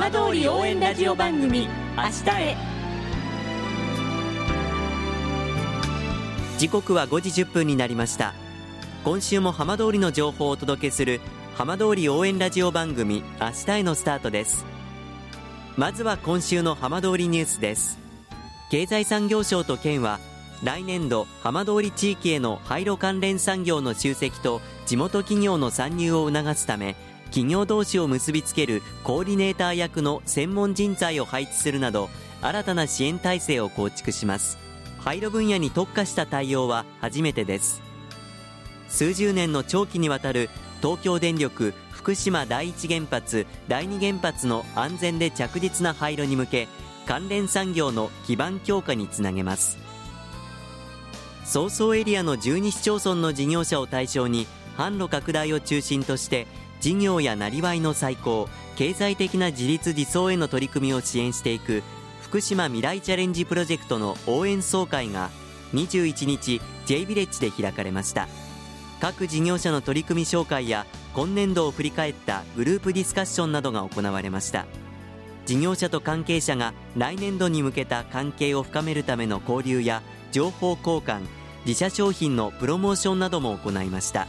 浜通り応援ラジオ番組明日へ。時刻は5時1分になりました。今週も浜通りの情報をお届けする浜通り応援ラジオ番組明日へのスタートです。まずは今週の浜通りニュースです。経済産業省と県は来年度浜通り地域への廃炉関連産業の集積と地元企業の参入を促すため企業同士を結びつけるコーディネーター役の専門人材を配置するなど新たな支援体制を構築します。廃炉分野に特化した対応は初めてです。数十年の長期にわたる東京電力福島第一原発第二原発の安全で着実な廃炉に向け関連産業の基盤強化につなげます。早々エリアの12市町村の事業者を対象に販路拡大を中心として事業やなりわいの再興経済的な自立自走への取り組みを支援していく福島未来チャレンジプロジェクトの応援総会が21日 J ビレッジで開かれました。各事業者の取り組み紹介や今年度を振り返ったグループディスカッションなどが行われました。事業者と関係者が来年度に向けた関係を深めるための交流や情報交換自社商品のプロモーションなども行いました。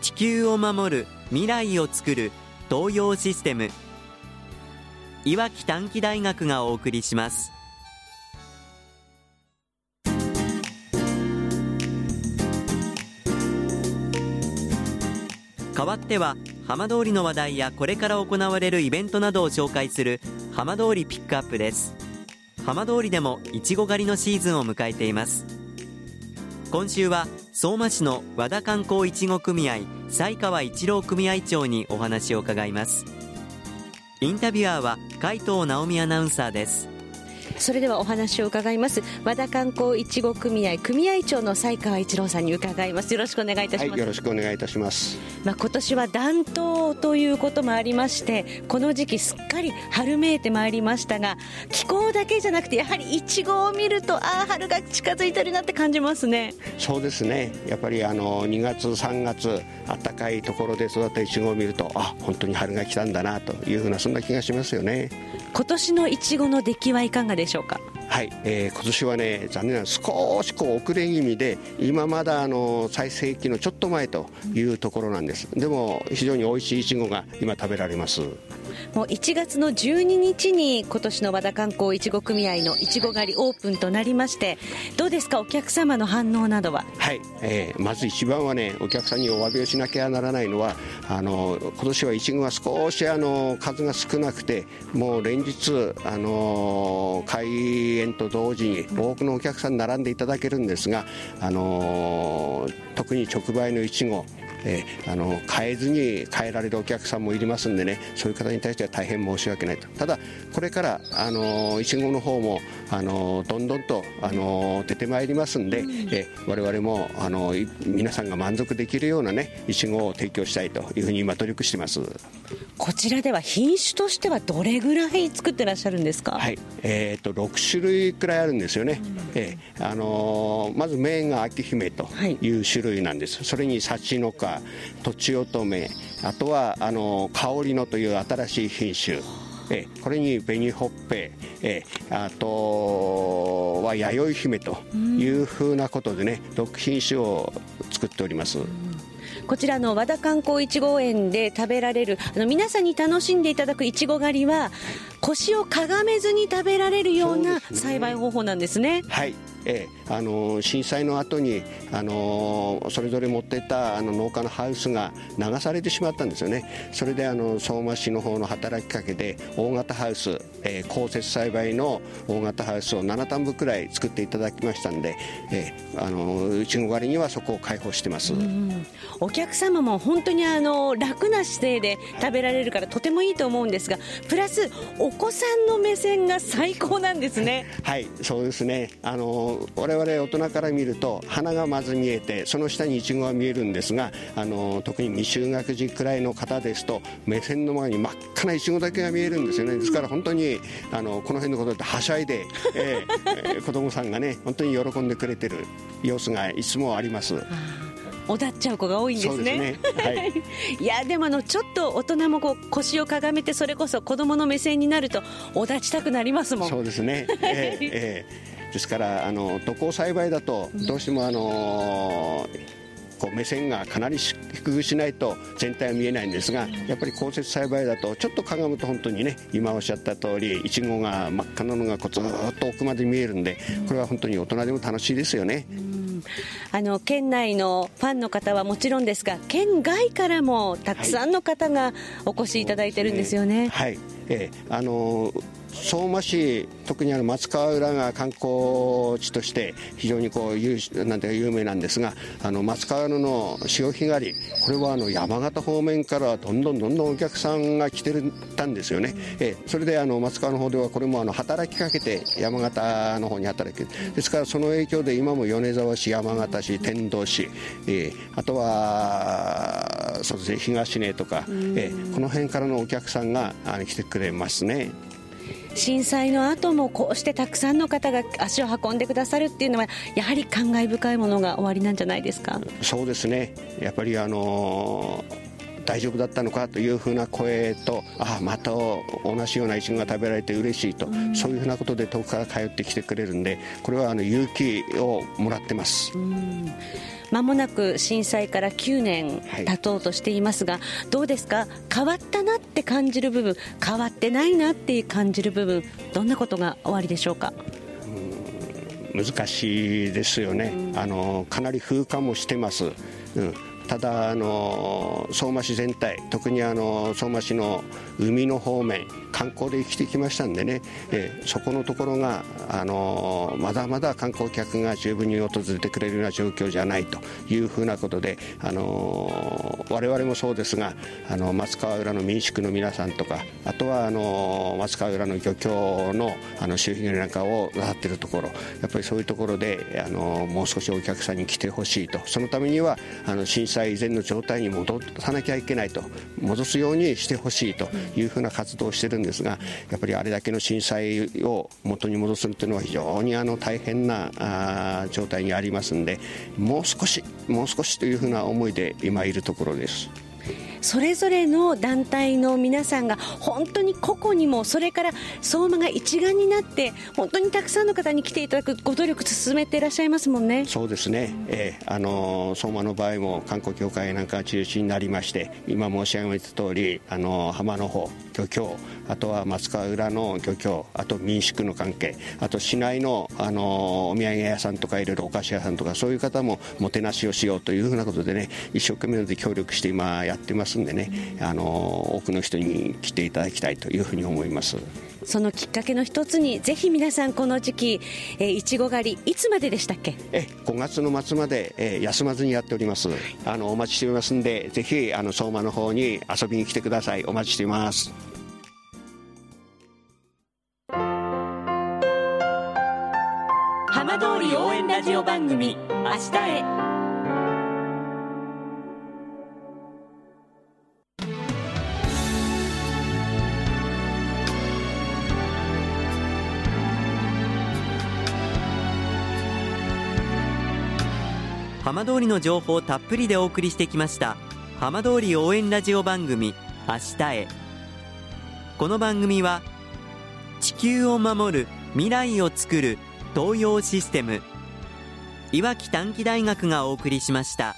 地球を守る未来をつくる東洋システム。いわき短期大学がお送りします。代わっては浜通りの話題やこれから行われるイベントなどを紹介する浜通りピックアップです。浜通りでもいちご狩りのシーズンを迎えています。今週は相馬市の和田観光いちご組合西川一郎組合長にお話を伺います。インタビュアーは海藤直美アナウンサーです。それではお話を伺います。和田観光いちご組合組合長の西川一郎さんに伺います。よろしくお願いいたします、はい、よろしくお願いいたします。まあ今年は暖冬ということもありましてこの時期すっかり春めいてまいりましたが気候だけじゃなくてやはりいちごを見るとああ春が近づいてるなって感じますね。そうですね。やっぱりあの2月3月暖かいところで育ったいちごを見るとあ本当に春が来たんだなというふうなそんな気がしますよね。今年のいちごの出来はいかがでしょうか？はい、えー、今年はね残念ながら少しこう遅れ気味で今まだあの最盛期のちょっと前というところなんです。でも非常に美味しいイチゴが今食べられます。もう1月の12日に今年の和田観光いちご組合のいちご狩りオープンとなりましてどうですか？お客様の反応などは？はい、えー、まず一番はねお客さんにお詫びをしなきゃならないのはあの今年はいちごが少しあの数が少なくてもう連日あの開園と同時に多くのお客さん並んでいただけるんですがあの特に直売のいちごえー、あの変えずに変えられるお客さんもいりますんでねそういう方に対しては大変申し訳ないと。ただこれからあのいちごの方もあのどんどんとあの出てまいりますんで、うん、え我々もあの皆さんが満足できるようなねいちごを提供したいというふうに今努力してます。こちらでは品種としてはどれぐらい作ってらっしゃるんですか？はい。えーと、と6種類くらいあるんですよね、うん、えー、あのまずメインが秋姫とい。う種類なんです、はい、それに幸の花とちおとめあとはあの香りのという新しい品種えこれに紅ほっぺえあとは弥生姫というふうなことでね、6品種を作っております。こちらの和田観光いちご園で食べられるあの皆さんに楽しんでいただくいちご狩りは腰をかがめずに食べられるような栽培方法なんですね。はい。えー、あの震災の後にあのそれぞれ持ってたあの農家のハウスが流されてしまったんですよね。それであの相馬市の方の働きかけで大型ハウス、えー、降雪栽培の大型ハウスを7単部くらい作っていただきましたんで、えー、あのうちの割にはそこを開放してます。お客様も本当にあの楽な姿勢で食べられるからとてもいいと思うんですがプラスお子さんの目線が最高なんですね。はいそうですね。あの我々大人から見ると花がまず見えてその下にイチゴが見えるんですがあの特に未就学児くらいの方ですと目線の前に真っ赤なイチゴだけが見えるんですよね。ですから本当にあのこの辺のことってはしゃいで、えー、子供さんがね本当に喜んでくれてる様子がいつもあります。おだっちゃう子が多いんですね。ねはい、いやでもあのちょっと大人もこう腰をかがめてそれこそ子供の目線になるとおだちたくなりますもん。そうですね。えー、えー、ですからあの土耕栽培だとどうしてもあのーこう目線がかなり低くしないと全体は見えないんですがやっぱり降雪栽培だとちょっとかがむと本当にね今おっしゃった通りいちごが真っ赤なのがこうずっと奥まで見えるんでこれは本当に大人でも楽しいですよね。あの県内のファンの方はもちろんですが県外からもたくさんの方がお越しいただいてるんですよね。はい、はい、えー、あのー相馬市特にあの松川浦が観光地として非常にこう有なんて有名なんですがあの松川浦の潮干狩り。これはあの山形方面からどんどんどんどんお客さんが来てたんですよね、えそれであの松川の方ではこれもあの働きかけて山形の方に働きですからその影響で今も米沢市山形市天童市、えあとはそうですね東根とか、えこの辺からのお客さんがあの来てくれますね。震災の後もこうしてたくさんの方が足を運んでくださるっていうのはやはり感慨深いものがおありなんじゃないですか？そうですね。やっぱりあの大丈夫だったのかというふうな声とああまた同じようなイチゴが食べられて嬉しいと、うん、そういうふうなことで遠くから通ってきてくれるんでこれはあの勇気をもらってます。うん。まもなく震災から9年経とうとしていますが、はい、どうですか？変わったなって感じる部分変わってないなって感じる部分どんなことがおありでしょうか？難しいですよね、あのかなり風化もしてます、うんただあの相馬市全体特にあの相馬市の海の方面観光で生きてきましたんでね、えそこのところがあのまだまだ観光客が十分に訪れてくれるような状況じゃないというふうなことであの我々もそうですがあの松川浦の民宿の皆さんとかあとはあの松川浦の漁協のあの周辺なんかをなっているところやっぱりそういうところであのもう少しお客さんに来てほしいと。そのためにはあの震災災以前の状態に戻さなきゃいけないと戻すようにしてほしいというふうな活動をしてるんですがやっぱりあれだけの震災を元に戻すというのは非常にあの大変なあ状態にありますんでもう少しもう少しというふうな思いで今いるところです。それぞれの団体の皆さんが本当に個々にもそれから相馬が一丸になって本当にたくさんの方に来ていただくご努力進めていらっしゃいますもんね。そうですね、えー、あの相馬の場合も観光協会なんか中心になりまして今申し上げた通りあり浜の方漁協あとは松川浦の漁協あと民宿の関係あと市内のあのお土産屋さんとかいろいろお菓子屋さんとかそういう方ももてなしをしようというふうなことでね一生懸命で協力して今やってます。んでねあの多くの人に来ていただきたいというふうに思います。そのきっかけの一つにぜひ皆さんこの時期えー、いちご狩りいつまででしたっけ？え5月の末まで、えー、休まずにやっております、あのお待ちしておりますんでぜひあの相馬の方に遊びに来てください。お待ちしています。浜通り応援ラジオ番組明日へ浜通りの情報をたっぷりでお送りしてきました浜通り応援ラジオ番組明日へこの番組は地球を守る未来をつくる東洋システムいわき短期大学がお送りしました。